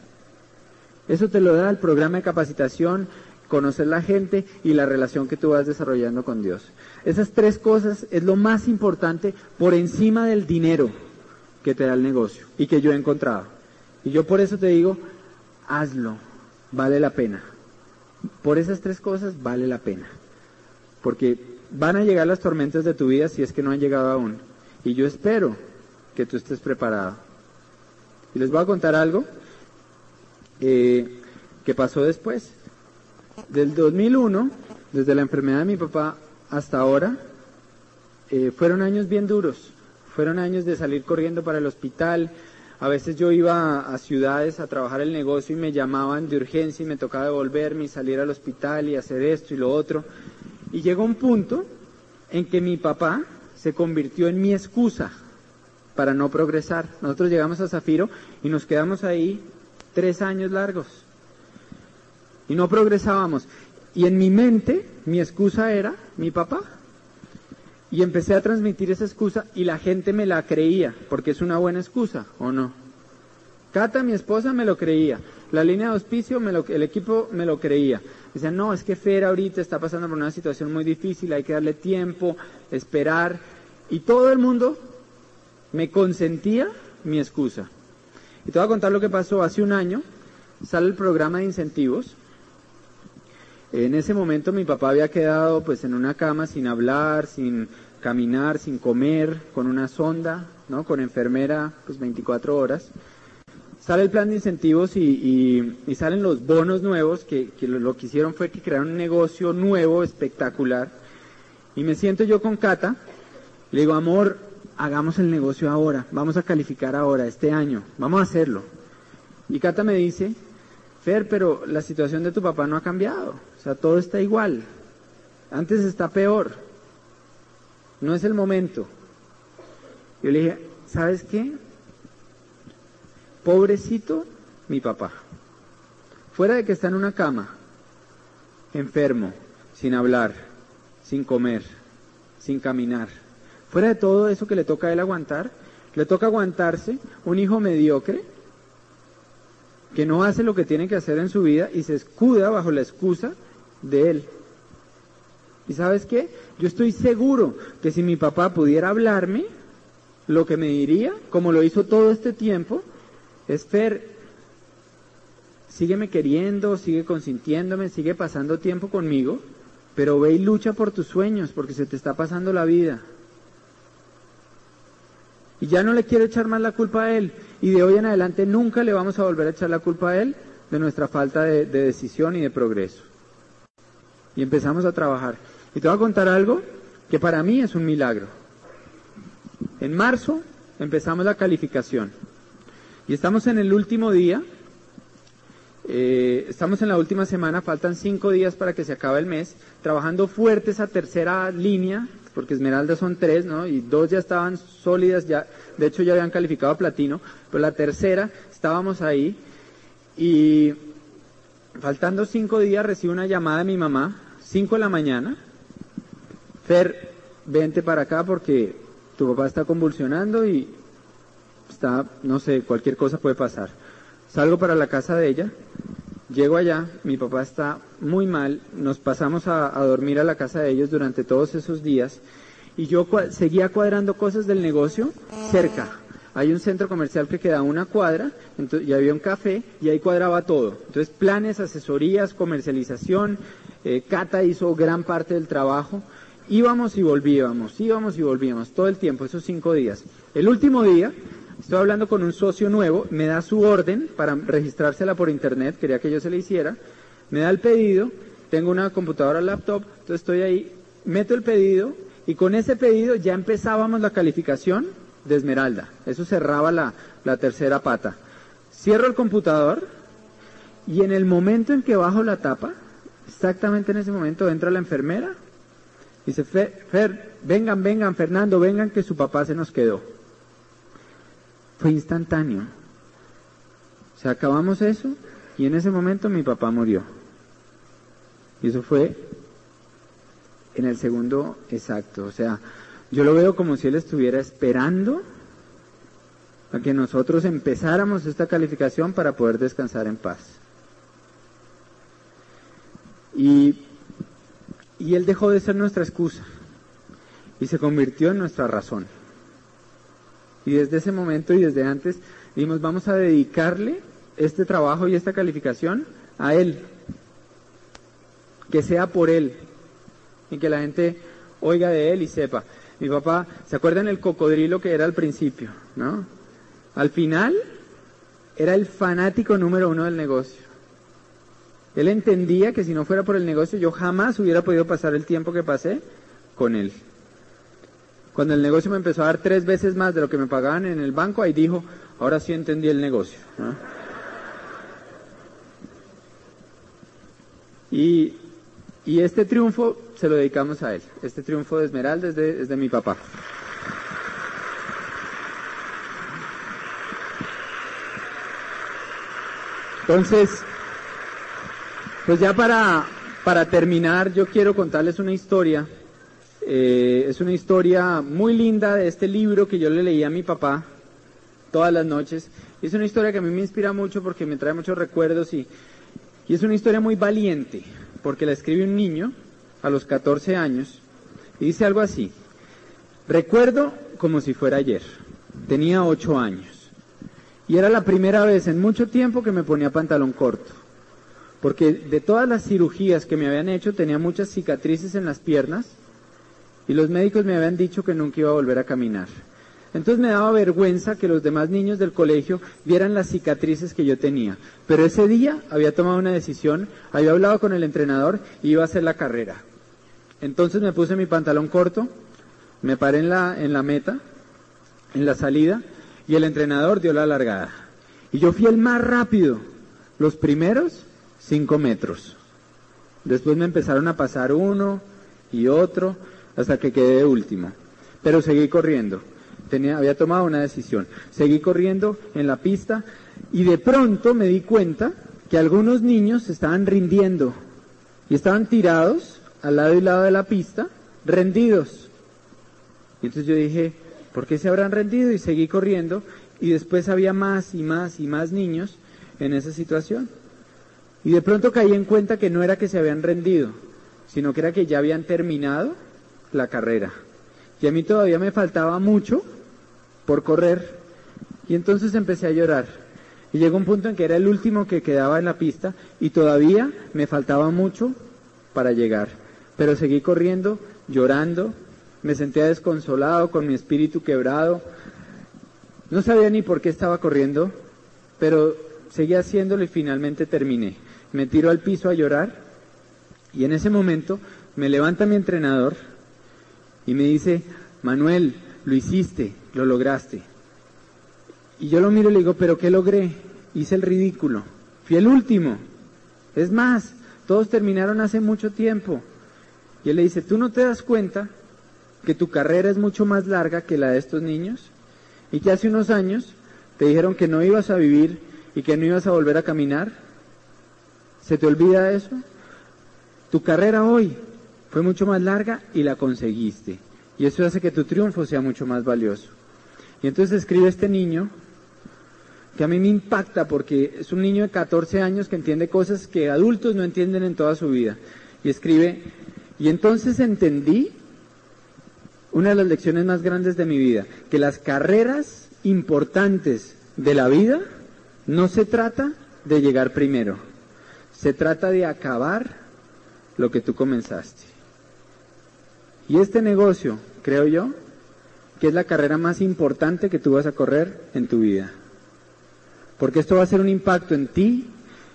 Eso te lo da el programa de capacitación conocer la gente y la relación que tú vas desarrollando con Dios. Esas tres cosas es lo más importante por encima del dinero que te da el negocio y que yo he encontrado. Y yo por eso te digo, hazlo, vale la pena. Por esas tres cosas vale la pena. Porque van a llegar las tormentas de tu vida si es que no han llegado aún. Y yo espero que tú estés preparado. Y les voy a contar algo eh, que pasó después. Del 2001, desde la enfermedad de mi papá hasta ahora, eh, fueron años bien duros. Fueron años de salir corriendo para el hospital. A veces yo iba a, ciudades a trabajar el negocio y me llamaban de urgencia y me tocaba devolverme y salir al hospital y hacer esto y lo otro. Y llegó un punto en que mi papá se convirtió en mi excusa para no progresar. Nosotros llegamos a Zafiro y nos quedamos ahí tres años largos. Y no progresábamos. Y en mi mente, mi excusa era mi papá. Y empecé a transmitir esa excusa y la gente me la creía, porque es una buena excusa, ¿o no? Cata, mi esposa, me lo creía. La línea de auspicio, me lo, el equipo me lo creía. Decían, no, es que Fer ahorita está pasando por una situación muy difícil, hay que darle tiempo, esperar. Y todo el mundo me consentía mi excusa. Y te voy a contar lo que pasó hace un año. Sale el programa de incentivos. En ese momento mi papá había quedado pues en una cama sin hablar, sin caminar, sin comer, con una sonda, ¿no? Con enfermera pues 24 horas. Sale el plan de incentivos y, salen los bonos nuevos que, que lo, que hicieron fue que crearon un negocio nuevo, espectacular. Y me siento yo con Cata, le digo, amor, hagamos el negocio ahora, vamos a calificar ahora, este año, vamos a hacerlo. Y Cata me dice, Fer, pero la situación de tu papá no ha cambiado, o sea, todo está igual, antes está peor, no es el momento. Yo le dije, ¿sabes qué? Pobrecito mi papá, fuera de que está en una cama, enfermo, sin hablar, sin comer, sin caminar Fuera de todo eso que le toca a él aguantar, le toca aguantarse un hijo mediocre que no hace lo que tiene que hacer en su vida y se escuda bajo la excusa de él. ¿Y sabes qué? Yo estoy seguro que si mi papá pudiera hablarme, lo que me diría, como lo hizo todo este tiempo, es Fer, sígueme queriendo, sigue consintiéndome, sigue pasando tiempo conmigo, pero ve y lucha por tus sueños, porque se te está pasando la vida. Y ya no le quiero echar más la culpa a él. Y de hoy en adelante nunca le vamos a volver a echar la culpa a él de nuestra falta de, decisión y de progreso. Y empezamos a trabajar. Y te voy a contar algo que para mí es un milagro. En marzo empezamos la calificación. Y estamos en el último día. Eh, estamos en la última semana, faltan cinco días para que se acabe el mes, trabajando fuerte esa tercera línea porque Esmeralda son tres, ¿no? Y dos ya estaban sólidas, ya, de hecho ya habían calificado a platino, pero la tercera estábamos ahí y faltando cinco días recibo una llamada de mi mamá, cinco de la mañana, Fer, vente para acá porque tu papá está convulsionando y está, no sé, cualquier cosa puede pasar. Salgo para la casa de ella, Llego allá, mi papá está muy mal, nos pasamos a, dormir a la casa de ellos durante todos esos días y yo seguía cuadrando cosas del negocio cerca. Hay un centro comercial que queda una cuadra y había un café y ahí cuadraba todo. Entonces planes, asesorías, comercialización, eh, Cata hizo gran parte del trabajo. Íbamos y volvíamos, íbamos y volvíamos todo el tiempo, esos cinco días. El último día Estoy hablando con un socio nuevo, me da su orden para registrársela por internet, quería que yo se la hiciera, me da el pedido, tengo una computadora laptop, entonces estoy ahí, meto el pedido y con ese pedido ya empezábamos la calificación de Esmeralda. Eso cerraba la, la tercera pata. Cierro el computador y en el momento en que bajo la tapa, exactamente en ese momento entra la enfermera, dice, Fer, vengan, vengan, Fernando, vengan que su papá se nos quedó. Fue instantáneo. O sea, acabamos eso y en ese momento mi papá murió. Y eso fue en el segundo exacto. O sea, yo lo veo como si él estuviera esperando a que nosotros empezáramos esta calificación para poder descansar en paz. Y, y él dejó de ser nuestra excusa y se convirtió en nuestra razón. Y desde ese momento y desde antes dijimos, vamos a dedicarle este trabajo y esta calificación a él. Que sea por él. Y que la gente oiga de él y sepa. Mi papá, ¿se acuerdan el cocodrilo que era al principio? ¿No? Al final era el fanático número uno del negocio. Él entendía que si no fuera por el negocio yo jamás hubiera podido pasar el tiempo que pasé con él. Cuando el negocio me empezó a dar tres veces más de lo que me pagaban en el banco, ahí dijo, ahora sí entendí el negocio. Y, y, este triunfo se lo dedicamos a él. Este triunfo de Esmeralda es de, es de mi papá. Entonces, pues ya para, para terminar, yo quiero contarles una historia eh, es una historia muy linda de este libro que yo le leí a mi papá todas las noches. Es una historia que a mí me inspira mucho porque me trae muchos recuerdos y, y es una historia muy valiente porque la escribe un niño a los 14 años y dice algo así. Recuerdo como si fuera ayer. Tenía 8 años y era la primera vez en mucho tiempo que me ponía pantalón corto. Porque de todas las cirugías que me habían hecho tenía muchas cicatrices en las piernas y los médicos me habían dicho que nunca iba a volver a caminar. Entonces me daba vergüenza que los demás niños del colegio vieran las cicatrices que yo tenía. Pero ese día había tomado una decisión, había hablado con el entrenador y iba a hacer la carrera. Entonces me puse mi pantalón corto, me paré en la, en la meta, en la salida, y el entrenador dio la largada. Y yo fui el más rápido, los primeros cinco metros. Después me empezaron a pasar uno y otro, hasta que quedé último. Pero seguí corriendo. Tenía, había tomado una decisión. Seguí corriendo en la pista y de pronto me di cuenta que algunos niños estaban rindiendo y estaban tirados al lado y lado de la pista, rendidos. Y entonces yo dije, ¿por qué se habrán rendido? Y seguí corriendo y después había más y más y más niños en esa situación. Y de pronto caí en cuenta que no era que se habían rendido, sino que era que ya habían terminado la carrera. Y a mí todavía me faltaba mucho por correr. Y entonces empecé a llorar. Y llegó un punto en que era el último que quedaba en la pista y todavía me faltaba mucho para llegar. Pero seguí corriendo, llorando, me sentía desconsolado, con mi espíritu quebrado. No sabía ni por qué estaba corriendo, pero seguí haciéndolo y finalmente terminé. Me tiro al piso a llorar y en ese momento me levanta mi entrenador y me dice, Manuel, lo hiciste, lo lograste. Y yo lo miro y le digo, pero ¿qué logré? Hice el ridículo. Fui el último. Es más, todos terminaron hace mucho tiempo. Y él le dice, ¿tú no te das cuenta que tu carrera es mucho más larga que la de estos niños? Y que hace unos años te dijeron que no ibas a vivir y que no ibas a volver a caminar. ¿Se te olvida eso? Tu carrera hoy fue mucho más larga y la conseguiste. Y eso hace que tu triunfo sea mucho más valioso. Y entonces escribe este niño, que a mí me impacta porque es un niño de 14 años que entiende cosas que adultos no entienden en toda su vida. Y escribe, y entonces entendí una de las lecciones más grandes de mi vida, que las carreras importantes de la vida no se trata de llegar primero, se trata de acabar lo que tú comenzaste. Y este negocio, creo yo, que es la carrera más importante que tú vas a correr en tu vida. Porque esto va a ser un impacto en ti,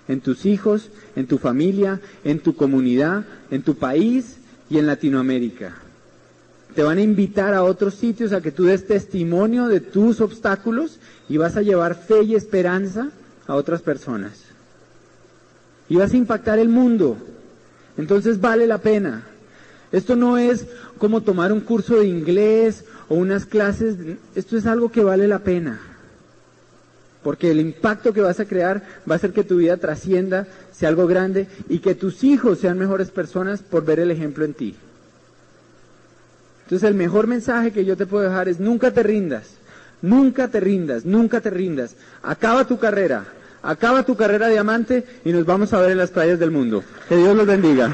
en tus hijos, en tu familia, en tu comunidad, en tu país y en Latinoamérica. Te van a invitar a otros sitios a que tú des testimonio de tus obstáculos y vas a llevar fe y esperanza a otras personas. Y vas a impactar el mundo. Entonces vale la pena. Esto no es como tomar un curso de inglés o unas clases, esto es algo que vale la pena. Porque el impacto que vas a crear va a hacer que tu vida trascienda, sea algo grande y que tus hijos sean mejores personas por ver el ejemplo en ti. Entonces el mejor mensaje que yo te puedo dejar es nunca te rindas, nunca te rindas, nunca te rindas. Acaba tu carrera, acaba tu carrera diamante y nos vamos a ver en las playas del mundo. Que Dios los bendiga.